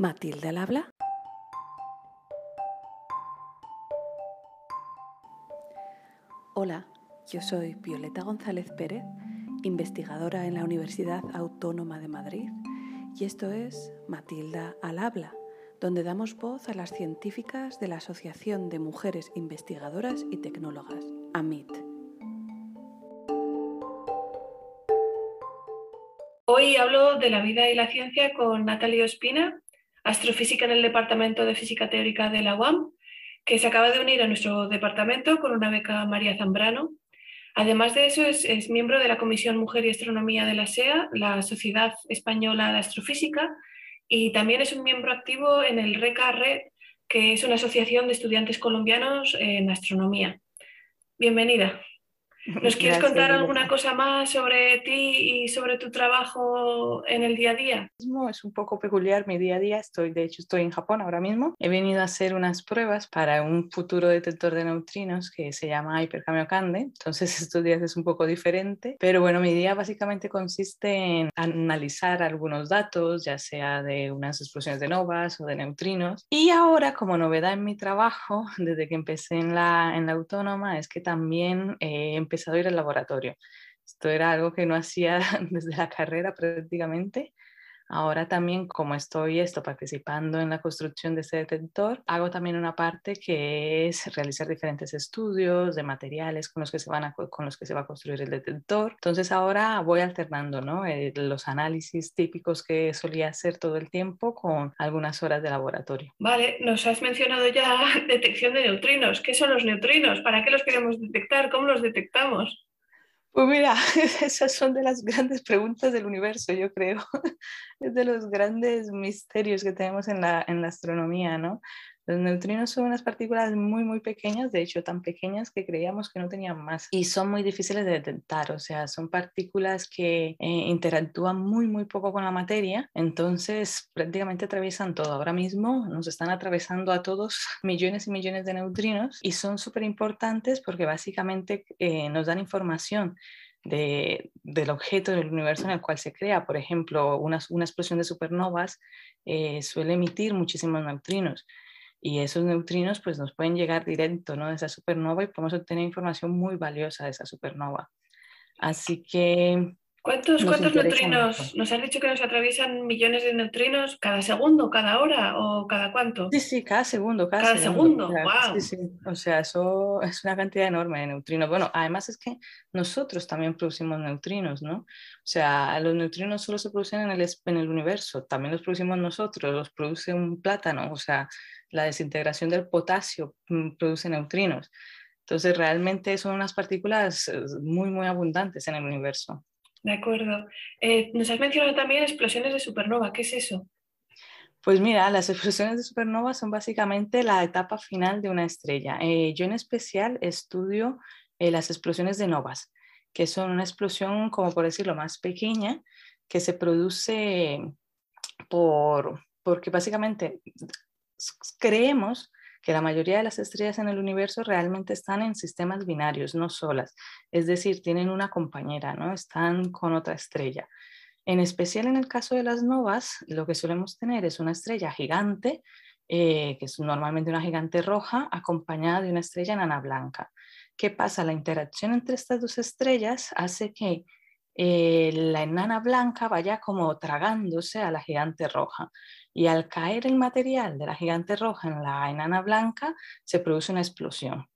Matilde al habla. Hola, yo soy Violeta González Pérez, investigadora en la Universidad Autónoma de Madrid, y esto es Matilda al habla, donde damos voz a las científicas de la Asociación de Mujeres Investigadoras y Tecnólogas, AMIT. Hoy hablo de la vida y la ciencia con Natalia Ospina, astrofísica en el Departamento de Física Teórica de la UAM, que se acaba de unir a nuestro departamento con una beca María Zambrano. Además de eso, es, miembro de la Comisión Mujer y Astronomía de la SEA, la Sociedad Española de Astrofísica, y también es un miembro activo en el RECA Red, que es una asociación de estudiantes colombianos en astronomía. Bienvenida. ¿Nos quieres contar alguna cosa más sobre ti y sobre tu trabajo en el día a día? Es un poco peculiar mi día a día. Estoy, de hecho, estoy en Japón ahora mismo. He venido a hacer unas pruebas para un futuro detector de neutrinos que se llama Hyperkamiokande. Entonces, estos días es un poco diferente. Pero bueno, mi día básicamente consiste en analizar algunos datos, ya sea de unas explosiones de novas o de neutrinos. Y ahora, como novedad en mi trabajo, desde que empecé en la, en la autónoma, es que también he eh, empezado ir al laboratorio. Esto era algo que no hacía desde la carrera prácticamente. Ahora también, como estoy esto, participando en la construcción de este detector, hago también una parte que es realizar diferentes estudios de materiales con los que se, van a, con los que se va a construir el detector. Entonces ahora voy alternando ¿no? Eh, los análisis típicos que solía hacer todo el tiempo con algunas horas de laboratorio. Vale, nos has mencionado ya detección de neutrinos. ¿Qué son los neutrinos? ¿Para qué los queremos detectar? ¿Cómo los detectamos? Pues mira, esas son de las grandes preguntas del universo, yo creo. Es de los grandes misterios que tenemos en la, en la astronomía, ¿no? Los neutrinos son unas partículas muy, muy pequeñas, de hecho tan pequeñas que creíamos que no tenían más y son muy difíciles de detectar, o sea, son partículas que eh, interactúan muy, muy poco con la materia, entonces prácticamente atraviesan todo. Ahora mismo nos están atravesando a todos millones y millones de neutrinos y son súper importantes porque básicamente eh, nos dan información de, del objeto del universo en el cual se crea. Por ejemplo, una, una explosión de supernovas eh, suele emitir muchísimos neutrinos y esos neutrinos pues nos pueden llegar directo ¿no? de esa supernova y podemos obtener información muy valiosa de esa supernova. Así que... ¿Cuántos, ¿cuántos neutrinos? Nos han dicho que nos atraviesan millones de neutrinos cada segundo, cada hora o cada cuánto. Sí, sí, cada segundo. Cada, cada segundo, wow. Sí, sí. O sea, eso es una cantidad enorme de neutrinos. Bueno, además es que nosotros también producimos neutrinos, ¿no? O sea, los neutrinos solo se producen en el, en el universo, también los producimos nosotros, los produce un plátano, o sea, la desintegración del potasio mm, produce neutrinos. Entonces, realmente son unas partículas eh, muy, muy abundantes en el universo. De acuerdo. Eh, nos has mencionado también explosiones de supernova. ¿Qué es eso? Pues mira, las explosiones de supernova son básicamente la etapa final de una estrella. Eh, yo en especial estudio las explosiones de novas, que son una explosión, como por decirlo, más pequeña, que se produce por, porque básicamente creemos que la mayoría de las estrellas en el universo realmente están en sistemas binarios, no solas, es decir, tienen una compañera, ¿no? Están con otra estrella. En especial en el caso de las novas, lo que solemos tener es una estrella gigante, eh, que es normalmente una gigante roja, acompañada de una estrella enana blanca. ¿Qué pasa? La interacción entre estas dos estrellas hace que eh, la enana blanca vaya como tragándose a la gigante roja y al caer el material de la gigante roja en la enana blanca se produce una explosión.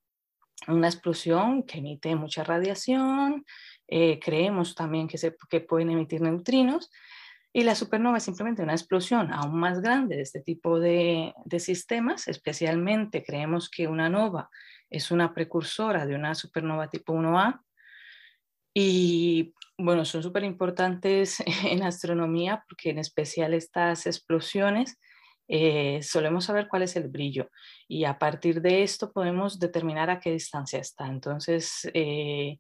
Una explosión que emite mucha radiación, eh, creemos también que, se, que pueden emitir neutrinos y la supernova es simplemente una explosión aún más grande de este tipo de, de sistemas, especialmente creemos que una nova es una precursora de una supernova tipo 1A y bueno, son súper importantes en astronomía porque en especial estas explosiones eh, solemos saber cuál es el brillo y a partir de esto podemos determinar a qué distancia está. Entonces, eh,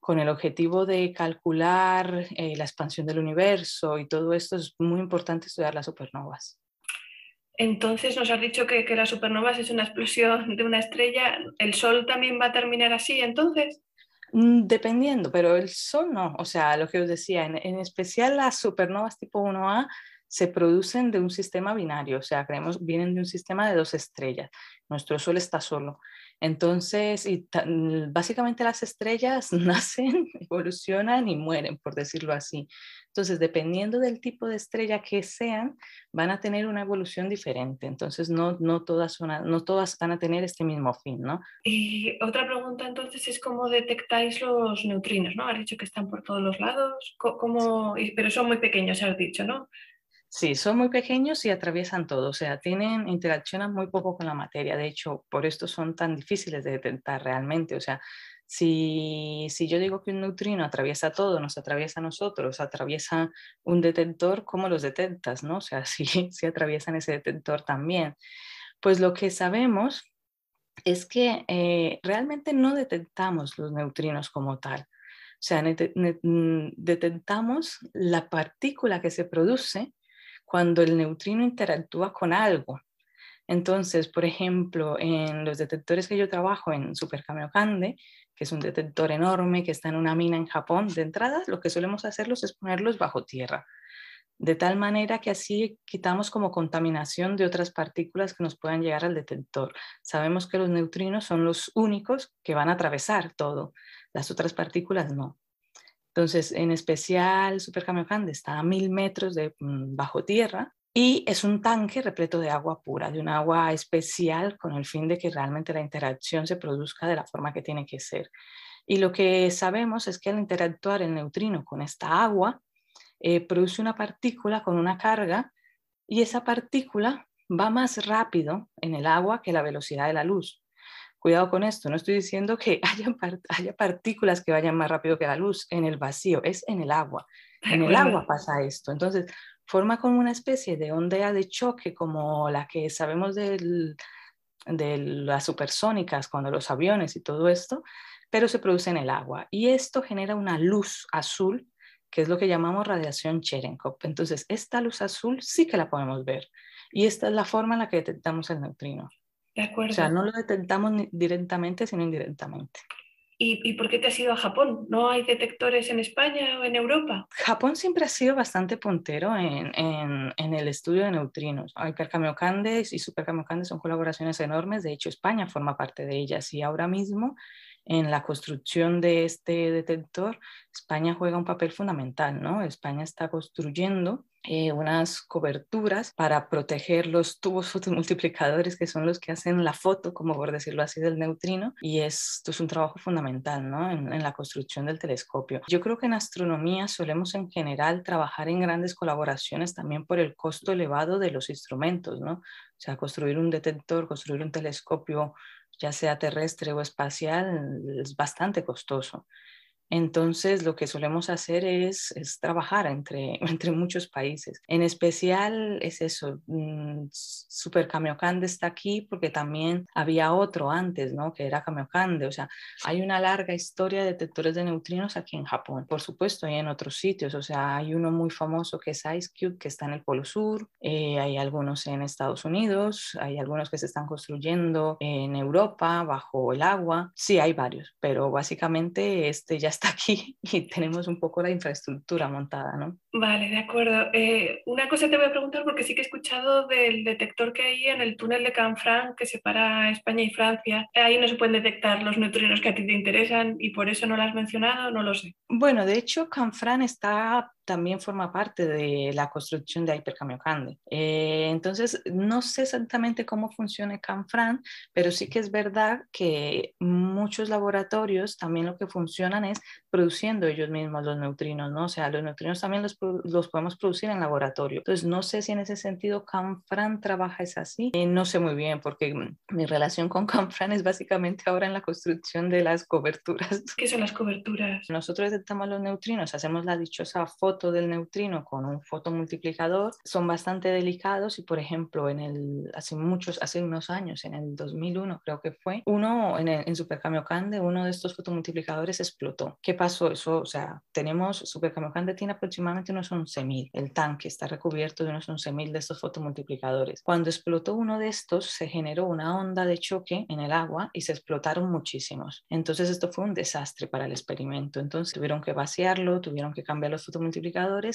con el objetivo de calcular eh, la expansión del universo y todo esto es muy importante estudiar las supernovas. Entonces nos has dicho que, que las supernovas es una explosión de una estrella. ¿El Sol también va a terminar así entonces? Mm, dependiendo, pero el Sol no. O sea, lo que os decía, en, especial las supernovas tipo 1A se producen de un sistema binario, o sea, creemos, vienen de un sistema de dos estrellas. Nuestro Sol está solo. Entonces, y básicamente las estrellas nacen, evolucionan y mueren, por decirlo así. Entonces, dependiendo del tipo de estrella que sean, van a tener una evolución diferente. Entonces, no, no, todas, no todas van a tener este mismo fin, ¿no? Y otra pregunta entonces es cómo detectáis los neutrinos, ¿no? Has dicho que están por todos los lados, ¿Cómo, pero son muy pequeños, has dicho, ¿no? Sí, son muy pequeños y atraviesan todo, o sea, tienen, interaccionan muy poco con la materia. De hecho, por esto son tan difíciles de detectar realmente. O sea, si, si, yo digo que un neutrino atraviesa todo, nos atraviesa a nosotros, atraviesa un detector, ¿cómo los detectas? No? O sea, si, si atraviesan ese detector también. Pues lo que sabemos es que eh, realmente no detectamos los neutrinos como tal. O sea, mm, detectamos la partícula que se produce cuando el neutrino interactúa con algo. Entonces, por ejemplo, en los detectores que yo trabajo en Super que es un detector enorme que está en una mina en Japón, de entrada lo que solemos hacerlos es ponerlos bajo tierra, de tal manera que así quitamos como contaminación de otras partículas que nos puedan llegar al detector. Sabemos que los neutrinos son los únicos que van a atravesar todo, las otras partículas no. Entonces, en especial, Super Kamiokande está a mil metros de mm, bajo tierra y es un tanque repleto de agua pura, de un agua especial con el fin de que realmente la interacción se produzca de la forma que tiene que ser. Y lo que sabemos es que al interactuar el neutrino con esta agua, eh, produce una partícula con una carga y esa partícula va más rápido en el agua que la velocidad de la luz. Cuidado con esto, no estoy diciendo que haya, haya partículas que vayan más rápido que la luz en el vacío, es en el agua. En el agua pasa esto. Entonces, forma como una especie de onda de choque como la que sabemos de las supersónicas, cuando los aviones y todo esto, pero se produce en el agua. Y esto genera una luz azul, que es lo que llamamos radiación Cherenkov. Entonces, esta luz azul sí que la podemos ver. Y esta es la forma en la que detectamos el neutrino. De acuerdo. O sea, no lo detectamos directamente, sino indirectamente. ¿Y, ¿Y, por qué te has ido a Japón? ¿No hay detectores en España o en Europa? Japón siempre ha sido bastante puntero en, en, en el estudio de neutrinos. Hyperkamiokandes y Superkamiokandes son colaboraciones enormes. De hecho, España forma parte de ellas y ahora mismo en la construcción de este detector, España juega un papel fundamental, ¿no? España está construyendo eh, unas coberturas para proteger los tubos fotomultiplicadores que son los que hacen la foto, como por decirlo así, del neutrino. Y esto es un trabajo fundamental ¿no? en, en, la construcción del telescopio. Yo creo que en astronomía solemos en general trabajar en grandes colaboraciones también por el costo elevado de los instrumentos, ¿no? O sea, construir un detector, construir un telescopio ya sea terrestre o espacial, es bastante costoso. Entonces, lo que solemos hacer es, trabajar entre, entre, muchos países. En especial es eso, mm, Super Kamiokande está aquí porque también había otro antes, ¿no? Que era Kamiokande. O sea, hay una larga historia de detectores de neutrinos aquí en Japón, por supuesto, y en otros sitios. O sea, hay uno muy famoso que es IceCube, que está en el Polo Sur. Eh, hay algunos en Estados Unidos, hay algunos que se están construyendo en Europa, bajo el agua. Sí, hay varios, pero básicamente este ya está aquí y tenemos un poco la infraestructura montada, ¿no? Vale, de acuerdo. Eh, una cosa te voy a preguntar porque sí que he escuchado del detector que hay en el túnel de Canfranc que separa España y Francia. Ahí no se pueden detectar los neutrinos que a ti te interesan y por eso no lo has mencionado, no lo sé. Bueno, de hecho, Canfranc está también forma parte de la construcción de Hyperkamiokande. Eh, entonces, no sé exactamente cómo funciona CanFran, pero sí que es verdad que muchos laboratorios también lo que funcionan es produciendo ellos mismos los neutrinos, ¿no? O sea, los neutrinos también los, los podemos producir en laboratorio. Entonces, no sé si en ese sentido CanFran trabaja es así. Eh, no sé muy bien porque mi relación con CanFran es básicamente ahora en la construcción de las coberturas. ¿Qué son las coberturas? Nosotros detectamos los neutrinos, hacemos la dichosa foto del neutrino con un fotomultiplicador son bastante delicados y por ejemplo en el hace muchos hace unos años en el 2001 creo que fue uno en, el, en Super Kamiokande uno de estos fotomultiplicadores explotó. ¿qué pasó? eso o sea tenemos Super Kamiokande tiene aproximadamente unos 11.000 el tanque está recubierto de unos 11.000 de estos fotomultiplicadores. Cuando explotó uno de estos se generó una onda de choque en el agua y se explotaron muchísimos. Entonces esto fue un desastre para el experimento. Entonces tuvieron que vaciarlo tuvieron que cambiar los fotomultiplicadores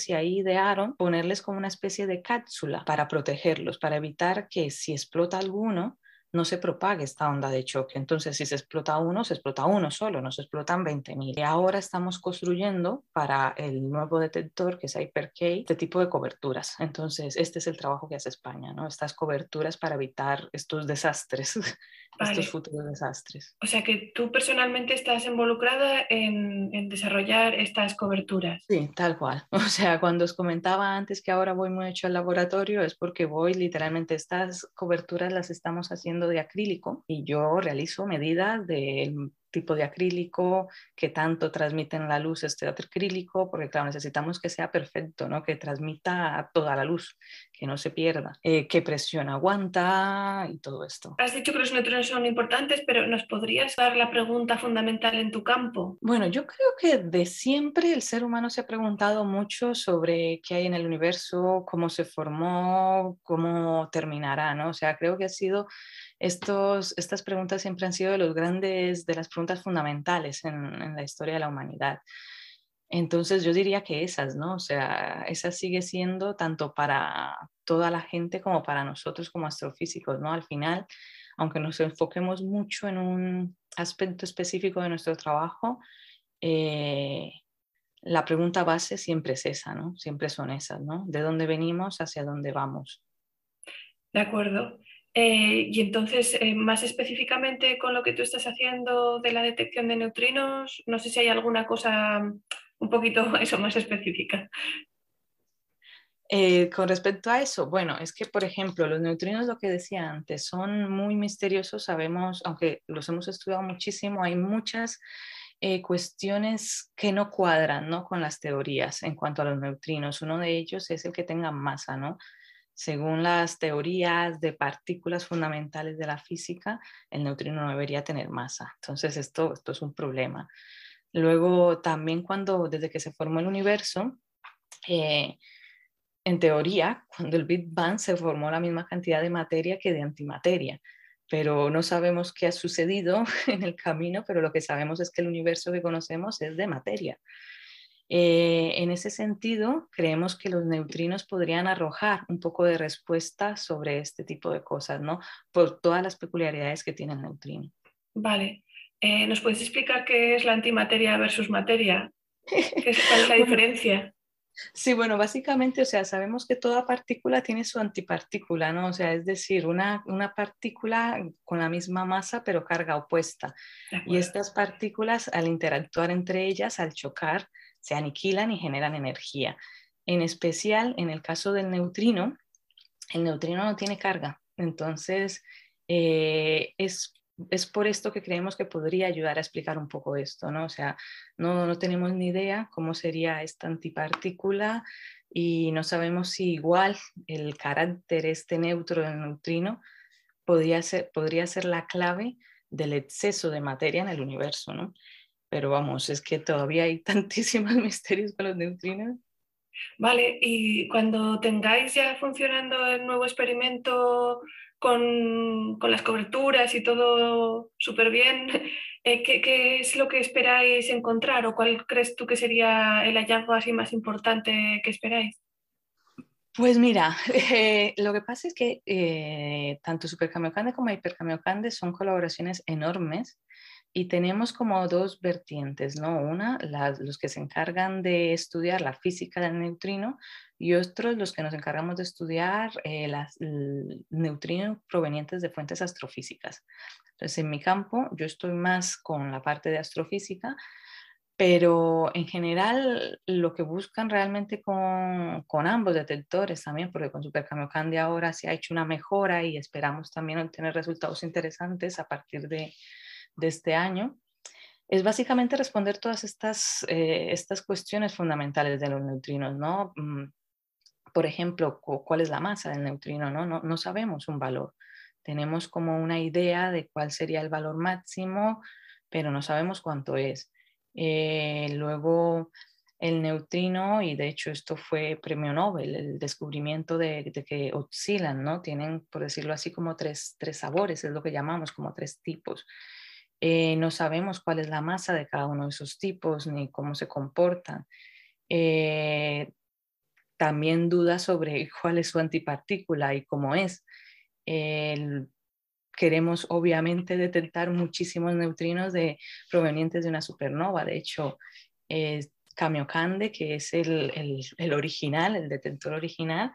y ahí idearon ponerles como una especie de cápsula para protegerlos, para evitar que si explota alguno, no se propague esta onda de choque. Entonces, si se explota uno, se explota uno solo, no se explotan 20.000. Y ahora estamos construyendo para el nuevo detector, que es HyperK, este tipo de coberturas. Entonces, este es el trabajo que hace España, ¿no? Estas coberturas para evitar estos desastres, estos futuros desastres. O sea que tú personalmente estás involucrada en, en desarrollar estas coberturas. Sí, tal cual. O sea, cuando os comentaba antes que ahora voy mucho al laboratorio, es porque voy literalmente, estas coberturas las estamos haciendo de acrílico y yo realizo medidas del tipo de acrílico, que tanto transmiten la luz este acrílico, porque claro, necesitamos que sea perfecto, ¿no? que transmita toda la luz, que no se pierda, eh, qué presión aguanta y todo esto. Has dicho que los neutrones son importantes, pero ¿nos podrías dar la pregunta fundamental en tu campo? Bueno, yo creo que de siempre el ser humano se ha preguntado mucho sobre qué hay en el universo, cómo se formó, cómo terminará, ¿no? O sea, creo que ha sido estos, estas preguntas siempre han sido de, los grandes, de las preguntas fundamentales en, en, la historia de la humanidad. Entonces yo diría que esas, ¿no? O sea, esas sigue siendo tanto para toda la gente como para nosotros como astrofísicos, ¿no? Al final, aunque nos enfoquemos mucho en un aspecto específico de nuestro trabajo, eh, la pregunta base siempre es esa, ¿no? Siempre son esas, ¿no? ¿De dónde venimos hacia dónde vamos? De acuerdo. Eh, y entonces, eh, más específicamente con lo que tú estás haciendo de la detección de neutrinos, no sé si hay alguna cosa un poquito eso más específica. Eh, con respecto a eso, bueno, es que, por ejemplo, los neutrinos, lo que decía antes, son muy misteriosos, sabemos, aunque los hemos estudiado muchísimo, hay muchas cuestiones que no cuadran ¿no? con las teorías en cuanto a los neutrinos. Uno de ellos es el que tengan masa, ¿no? Según las teorías de partículas fundamentales de la física, el neutrino no debería tener masa. Entonces, esto, esto es un problema. Luego, también cuando, desde que se formó el universo, eh, en teoría, cuando el Big Bang se formó la misma cantidad de materia que de antimateria, pero no sabemos qué ha sucedido en el camino, pero lo que sabemos es que el universo que conocemos es de materia. Eh, en ese sentido, creemos que los neutrinos podrían arrojar un poco de respuesta sobre este tipo de cosas, ¿no? Por todas las peculiaridades que tiene el neutrino. Vale. Eh, ¿Nos puedes explicar qué es la antimateria versus materia? ¿Qué es, ¿Cuál es la diferencia? Sí, bueno, básicamente, o sea, sabemos que toda partícula tiene su antipartícula, ¿no? O sea, es decir, una, una partícula con la misma masa pero carga opuesta. Y estas partículas, al interactuar entre ellas, al chocar, se aniquilan y generan energía. En especial, en el caso del neutrino, el neutrino no tiene carga. Entonces, eh, es, es, por esto que creemos que podría ayudar a explicar un poco esto, ¿no? O sea, no, no tenemos ni idea cómo sería esta antipartícula y no sabemos si igual el carácter este neutro del neutrino podría ser, podría ser la clave del exceso de materia en el universo, ¿no? pero vamos, es que todavía hay tantísimos misterios con los neutrinos. Vale, y cuando tengáis ya funcionando el nuevo experimento con, con las coberturas y todo súper bien, eh, ¿qué, ¿qué, es lo que esperáis encontrar o cuál crees tú que sería el hallazgo así más importante que esperáis? Pues mira, eh, lo que pasa es que eh, tanto Supercamiocande como Hipercamiocande son colaboraciones enormes y tenemos como dos vertientes, ¿no? Una, los que se encargan de estudiar la física del neutrino y otros los que nos encargamos de estudiar eh, las neutrinos provenientes de fuentes astrofísicas. Entonces, en mi campo, yo estoy más con la parte de astrofísica, pero en general lo que buscan realmente con, con ambos detectores también, porque con Supercamiocande ahora se ha hecho una mejora y esperamos también obtener resultados interesantes a partir de de este año, es básicamente responder todas estas, eh, estas cuestiones fundamentales de los neutrinos, ¿no? Mm, por ejemplo, ¿cuál es la masa del neutrino? No, no, no sabemos un valor. Tenemos como una idea de cuál sería el valor máximo, pero no sabemos cuánto es. Eh, luego, el neutrino, y de hecho esto fue premio Nobel, el descubrimiento de, de, que oscilan, ¿no? Tienen, por decirlo así, como tres, tres sabores, es lo que llamamos como tres tipos. Eh, no sabemos cuál es la masa de cada uno de esos tipos ni cómo se comportan. eh, también duda sobre cuál es su antipartícula y cómo es. queremos obviamente detectar muchísimos neutrinos de, provenientes de una supernova. De hecho, eh, Kamiokande, que es el, el, original, el detector original,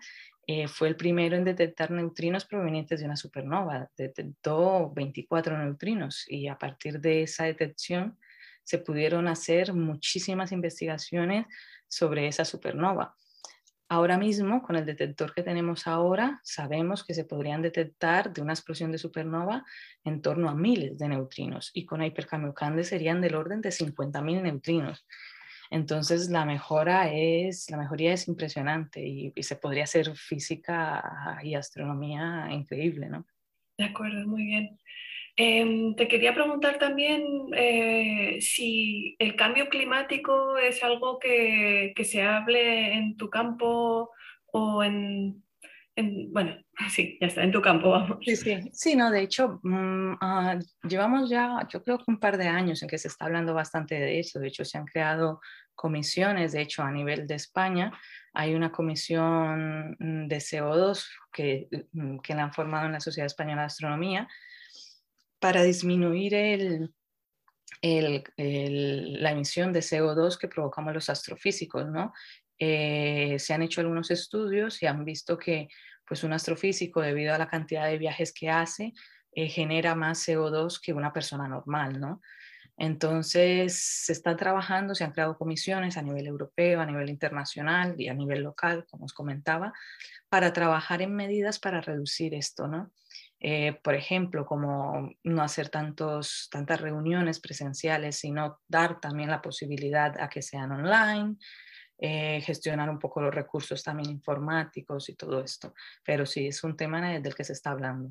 eh, fue el primero en detectar neutrinos provenientes de una supernova. Detectó 24 neutrinos y a partir de esa detección se pudieron hacer muchísimas investigaciones sobre esa supernova. Ahora mismo, con el detector que tenemos ahora, sabemos que se podrían detectar de una explosión de supernova en torno a miles de neutrinos y con Hyperkamiokande serían del orden de 50.000 neutrinos. Entonces la mejora es, la mejoría es impresionante y, se podría hacer física y astronomía increíble, ¿no? De acuerdo, muy bien. Em, te quería preguntar también eh, si el cambio climático es algo que, que, se hable en tu campo o en, bueno, sí, ya está, en tu campo, vamos. Sí, sí, sí no, de hecho, ah, llevamos ya, yo creo que un par de años en que se está hablando bastante de eso, de hecho se han creado comisiones, de hecho a nivel de España hay una comisión mm, de CO2 que, mm, que la han formado en la Sociedad Española de Astronomía para disminuir el, el, la emisión de CO2 que provocamos los astrofísicos, ¿no? Eh, se han hecho algunos estudios y han visto que pues un astrofísico, debido a la cantidad de viajes que hace, eh, genera más CO2 que una persona normal, ¿no? Entonces, se está trabajando, se han creado comisiones a nivel europeo, a nivel internacional y a nivel local, como os comentaba, para trabajar en medidas para reducir esto, ¿no? Eh, por ejemplo, como no hacer tantos, tantas reuniones presenciales, sino dar también la posibilidad a que sean online, eh, gestionar un poco los recursos también informáticos y todo esto. Pero sí, es un tema del que se está hablando.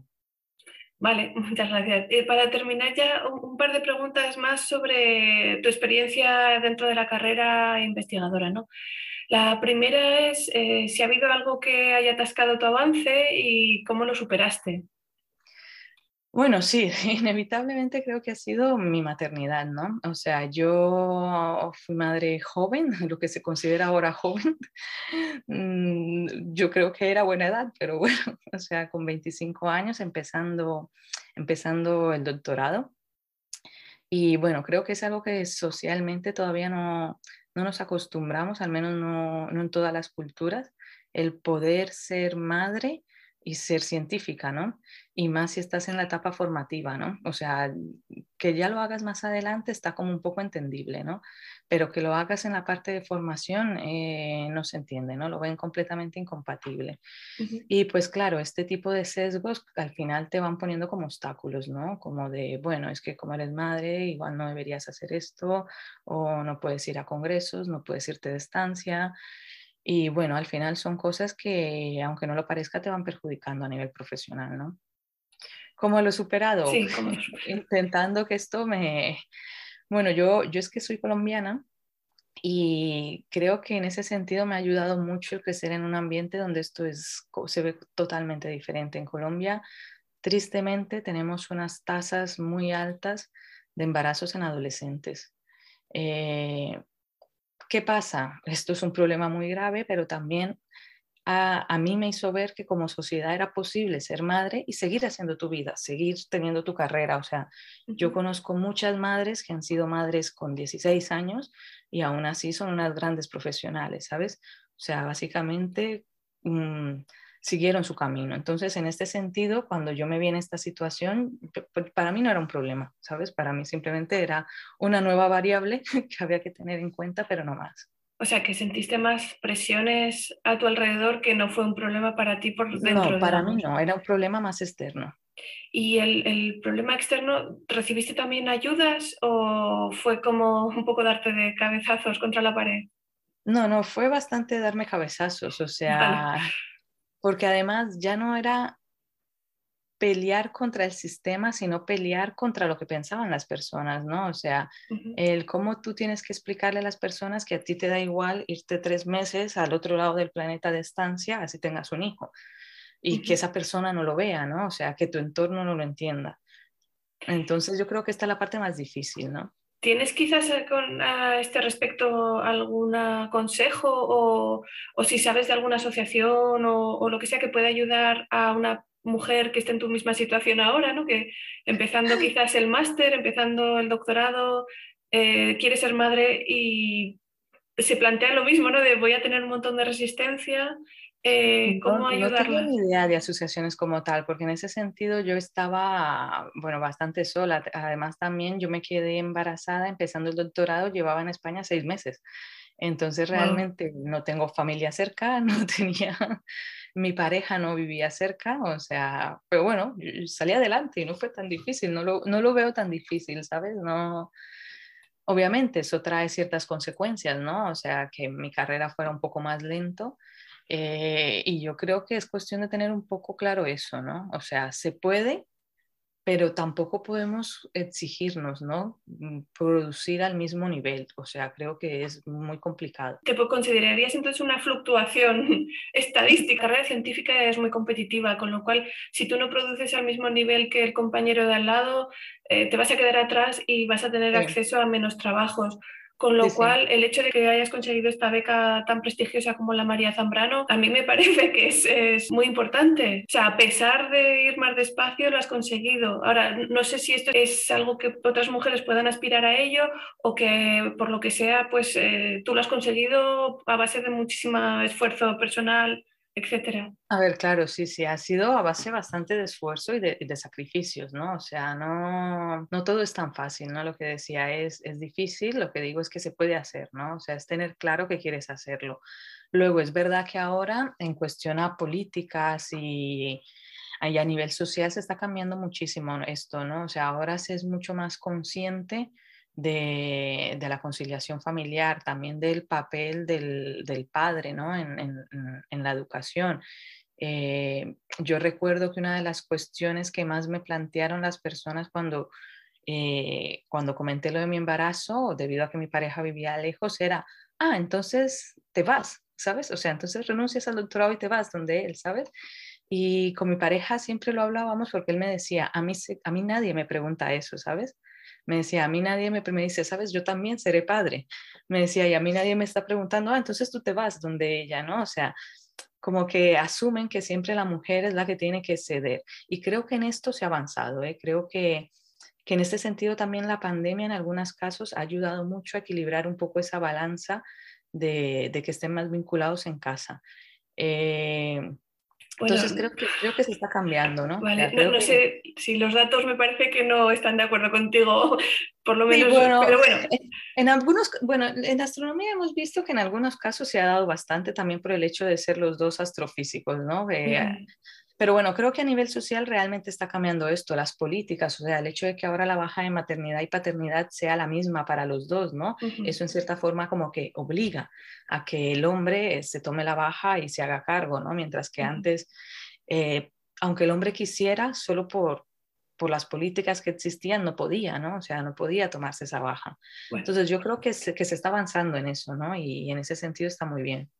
Vale, muchas gracias. Eh, para terminar ya, un, par de preguntas más sobre tu experiencia dentro de la carrera investigadora. ¿no? La primera es eh, si ha habido algo que haya atascado tu avance y cómo lo superaste. Bueno, sí, inevitablemente creo que ha sido mi maternidad, ¿no? O sea, yo fui madre joven, lo que se considera ahora joven. Mm, yo creo que era buena edad, pero bueno, o sea, con 25 años empezando, empezando el doctorado. Y bueno, creo que es algo que socialmente todavía no, no nos acostumbramos, al menos no, no en todas las culturas, el poder ser madre y ser científica, ¿no? Y más si estás en la etapa formativa, ¿no? O sea, que ya lo hagas más adelante está como un poco entendible, ¿no? Pero que lo hagas en la parte de formación eh, no se entiende, ¿no? Lo ven completamente incompatible. Y pues claro, este tipo de sesgos al final te van poniendo como obstáculos, ¿no? Como de, bueno, es que como eres madre, igual no deberías hacer esto, o no puedes ir a congresos, no puedes irte de estancia. Y bueno, al final son cosas que, aunque no lo parezca, te van perjudicando a nivel profesional, ¿no? ¿Cómo lo he superado? Sí, Intentando que esto me... Bueno, yo, yo es que soy colombiana y creo que en ese sentido me ha ayudado mucho el crecer en un ambiente donde esto es, se ve totalmente diferente. En Colombia, tristemente, tenemos unas tasas muy altas de embarazos en adolescentes. Eh, ¿Qué pasa? Esto es un problema muy grave, pero también a, mí me hizo ver que como sociedad era posible ser madre y seguir haciendo tu vida, seguir teniendo tu carrera. O sea, yo conozco muchas madres que han sido madres con 16 años y aún así son unas grandes profesionales, ¿sabes? O sea, básicamente... Mm, siguieron su camino. Entonces, en este sentido, cuando yo me vi en esta situación, pues, para mí no era un problema, ¿sabes? Para mí simplemente era una nueva variable que había que tener en cuenta, pero no más. O sea, que sentiste más presiones a tu alrededor que no fue un problema para ti por dentro. No, para mí no, era un problema más externo. ¿Y el, el, problema externo, recibiste también ayudas o fue como un poco darte de cabezazos contra la pared? No, no, fue bastante darme cabezazos, o sea, porque además ya no era pelear contra el sistema, sino pelear contra lo que pensaban las personas, ¿no? O sea, el cómo tú tienes que explicarle a las personas que a ti te da igual irte tres meses al otro lado del planeta de estancia, así tengas un hijo, y que esa persona no lo vea, ¿no? O sea, que tu entorno no lo entienda. Entonces yo creo que esta es la parte más difícil, ¿no? ¿Tienes quizás con, a este respecto algún consejo o, o, si sabes de alguna asociación o, lo que sea que pueda ayudar a una mujer que esté en tu misma situación ahora, ¿no? que empezando quizás el máster, empezando el doctorado, eh, quiere ser madre y se plantea lo mismo, ¿no? De voy a tener un montón de resistencia, eh, ¿Cómo no, no tengo ni idea de asociaciones como tal, porque en ese sentido yo estaba, bueno, bastante sola. Además también yo me quedé embarazada empezando el doctorado, llevaba en España seis meses. Entonces realmente no tengo familia cerca, no tenía, mi pareja no vivía cerca, o sea, pero bueno, salí adelante y no fue tan difícil, no lo, no lo veo tan difícil, ¿sabes? No, obviamente eso trae ciertas consecuencias, ¿no? O sea, que mi carrera fuera un poco más lento, eh, y yo creo que es cuestión de tener un poco claro eso, ¿no? O sea, se puede, pero tampoco podemos exigirnos, ¿no? Mm, producir al mismo nivel. O sea, creo que es muy complicado. ¿Te considerarías entonces una fluctuación estadística? La red científica es muy competitiva, con lo cual, si tú no produces al mismo nivel que el compañero de al lado, eh, te vas a quedar atrás y vas a tener acceso a menos trabajos. Con lo cual, el hecho de que hayas conseguido esta beca tan prestigiosa como la María Zambrano, a mí me parece que es, muy importante. O sea, a pesar de ir más despacio, lo has conseguido. Ahora, no sé si esto es algo que otras mujeres puedan aspirar a ello o que por lo que sea, pues eh, tú lo has conseguido a base de muchísimo esfuerzo personal etcétera. A ver, claro, sí, sí, ha sido a base bastante de esfuerzo y de, sacrificios, ¿no? O sea, no, no todo es tan fácil, ¿no? Lo que decía es, es difícil, lo que digo es que se puede hacer, ¿no? O sea, es tener claro que quieres hacerlo. Luego, es verdad que ahora en cuestión a políticas y, y a nivel social se está cambiando muchísimo esto, ¿no? O sea, ahora se es mucho más consciente de, la conciliación familiar, también del papel del, padre ¿no? en, la educación. Eh, yo recuerdo que una de las cuestiones que más me plantearon las personas cuando, eh, cuando comenté lo de mi embarazo, debido a que mi pareja vivía lejos, era, ah, entonces te vas, ¿sabes? O sea, entonces renuncias al doctorado y te vas donde él, ¿sabes? Y con mi pareja siempre lo hablábamos porque él me decía, a mí, a mí nadie me pregunta eso, ¿sabes? Me decía, a mí nadie me, me dice, sabes, yo también seré padre. Me decía, y a mí nadie me está preguntando, ah, entonces tú te vas donde ella, ¿no? O sea, como que asumen que siempre la mujer es la que tiene que ceder. Y creo que en esto se ha avanzado, ¿eh? Creo que, que en este sentido también la pandemia en algunos casos ha ayudado mucho a equilibrar un poco esa balanza de, de que estén más vinculados en casa. Eh, entonces creo que, creo que se está cambiando, ¿no? Vale, no, sé si los datos me parece que no están de acuerdo contigo, por lo menos, pero bueno. En, algunos, bueno, en astronomía hemos visto que en algunos casos se ha dado bastante también por el hecho de ser los dos astrofísicos, ¿no? Pero bueno, creo que a nivel social realmente está cambiando esto, las políticas, o sea, el hecho de que ahora la baja de maternidad y paternidad sea la misma para los dos, ¿no? Eso en cierta forma como que obliga a que el hombre se tome la baja y se haga cargo, ¿no? Mientras que antes, eh, aunque el hombre quisiera, solo por, por las políticas que existían no podía, ¿no? O sea, no podía tomarse esa baja. Entonces yo creo que se, que se está avanzando en eso, ¿no? y en ese sentido está muy bien.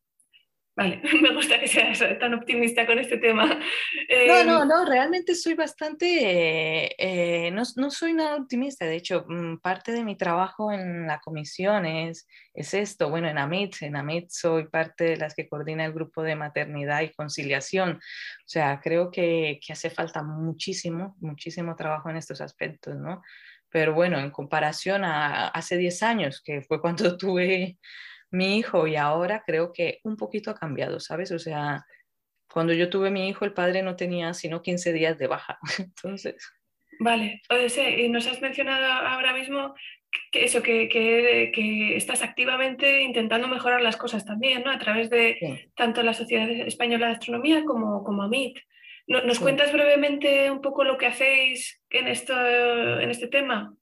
Vale, me gusta que seas tan optimista con este tema. No, no, em, no, realmente soy bastante, eh, no, no, soy nada optimista. De hecho, mm, parte de mi trabajo en la comisión es, es esto. Bueno, en AMIT, en AMIT soy parte de las que coordina el grupo de maternidad y conciliación. O sea, creo que, que hace falta muchísimo, muchísimo trabajo en estos aspectos, ¿no? Pero bueno, en comparación a hace 10 años, que fue cuando tuve mi hijo y ahora creo que un poquito ha cambiado, ¿sabes? O sea, cuando yo tuve mi hijo, el padre no tenía sino 15 días de baja. Entonces. Vale, o sea, y nos has mencionado ahora mismo que eso, que, que, estás activamente intentando mejorar las cosas también, ¿no? A través de tanto la Sociedad Española de Astronomía como, como AMIT. ¿Nos cuentas brevemente un poco lo que hacéis en, esto, en este tema?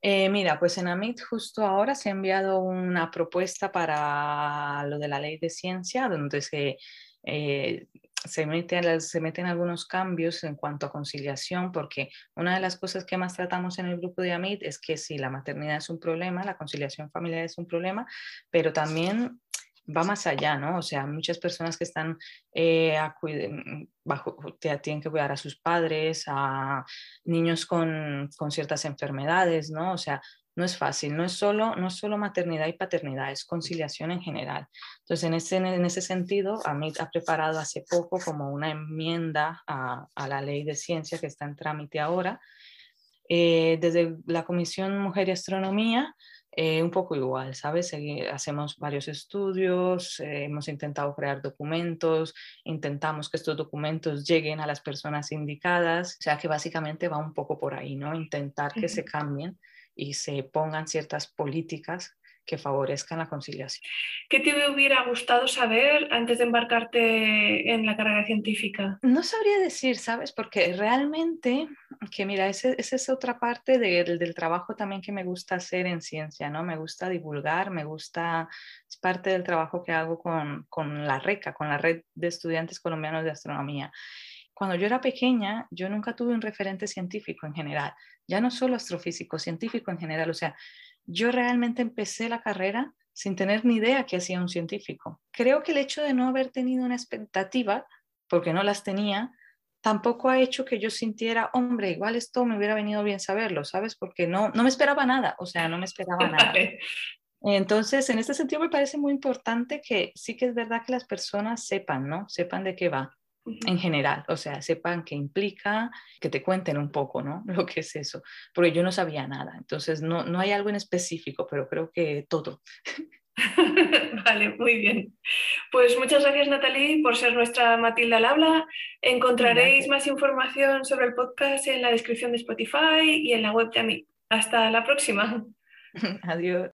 Eh, mira, pues en AMIT justo ahora se ha enviado una propuesta para lo de la ley de ciencia, donde se, eh, se, se meten algunos cambios en cuanto a conciliación, porque una de las cosas que más tratamos en el grupo de AMIT es que si la maternidad es un problema, la conciliación familiar es un problema, pero también va más allá, ¿no? O sea, muchas personas que están eh, bajo, tienen que cuidar a sus padres, a niños con, con, ciertas enfermedades, ¿no? O sea, no es fácil, no es solo, no es solo maternidad y paternidad, es conciliación en general. Entonces, en ese, en ese sentido, AMIT ha preparado hace poco como una enmienda a, a la ley de ciencia que está en trámite ahora. Eh, desde la Comisión Mujer y Astronomía, eh, un poco igual, ¿sabes? hacemos varios estudios, eh, hemos intentado crear documentos, intentamos que estos documentos lleguen a las personas indicadas, o sea que básicamente va un poco por ahí, ¿no? Intentar que se cambien y se pongan ciertas políticas que favorezcan la conciliación. ¿Qué te hubiera gustado saber antes de embarcarte en la carrera científica? No sabría decir, ¿sabes? Porque realmente, que mira, esa es otra parte del trabajo también que me gusta hacer en ciencia, ¿no? Me gusta divulgar, me gusta, es parte del trabajo que hago con, con la RECA, con la Red de Estudiantes Colombianos de Astronomía cuando yo era pequeña, yo nunca tuve un referente científico en general, ya no solo astrofísico, científico en general. O sea, yo realmente empecé la carrera sin tener ni idea qué hacía un científico. Creo que el hecho de no haber tenido una expectativa, porque no las tenía, tampoco ha hecho que yo sintiera, hombre, igual esto me hubiera venido bien saberlo, ¿sabes? Porque no, no me esperaba nada, o sea, no me esperaba nada. Entonces, en este sentido me parece muy importante que sí que es verdad que las personas sepan, ¿no? Sepan de qué va en general, o sea, sepan qué implica, que te cuenten un poco, ¿no? Lo que es eso, porque yo no sabía nada, entonces no, no hay algo en específico, pero creo que todo. vale, muy bien. Pues muchas gracias Natalie por ser nuestra Matilda al habla. Encontraréis más información sobre el podcast en la descripción de Spotify y en la web de AMI. Hasta la próxima. Adiós.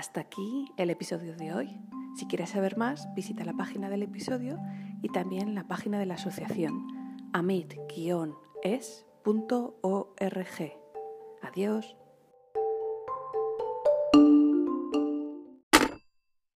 Hasta aquí el episodio de hoy. Si quieres saber más, visita la página del episodio y también la página de la asociación amit-es.org. Adiós.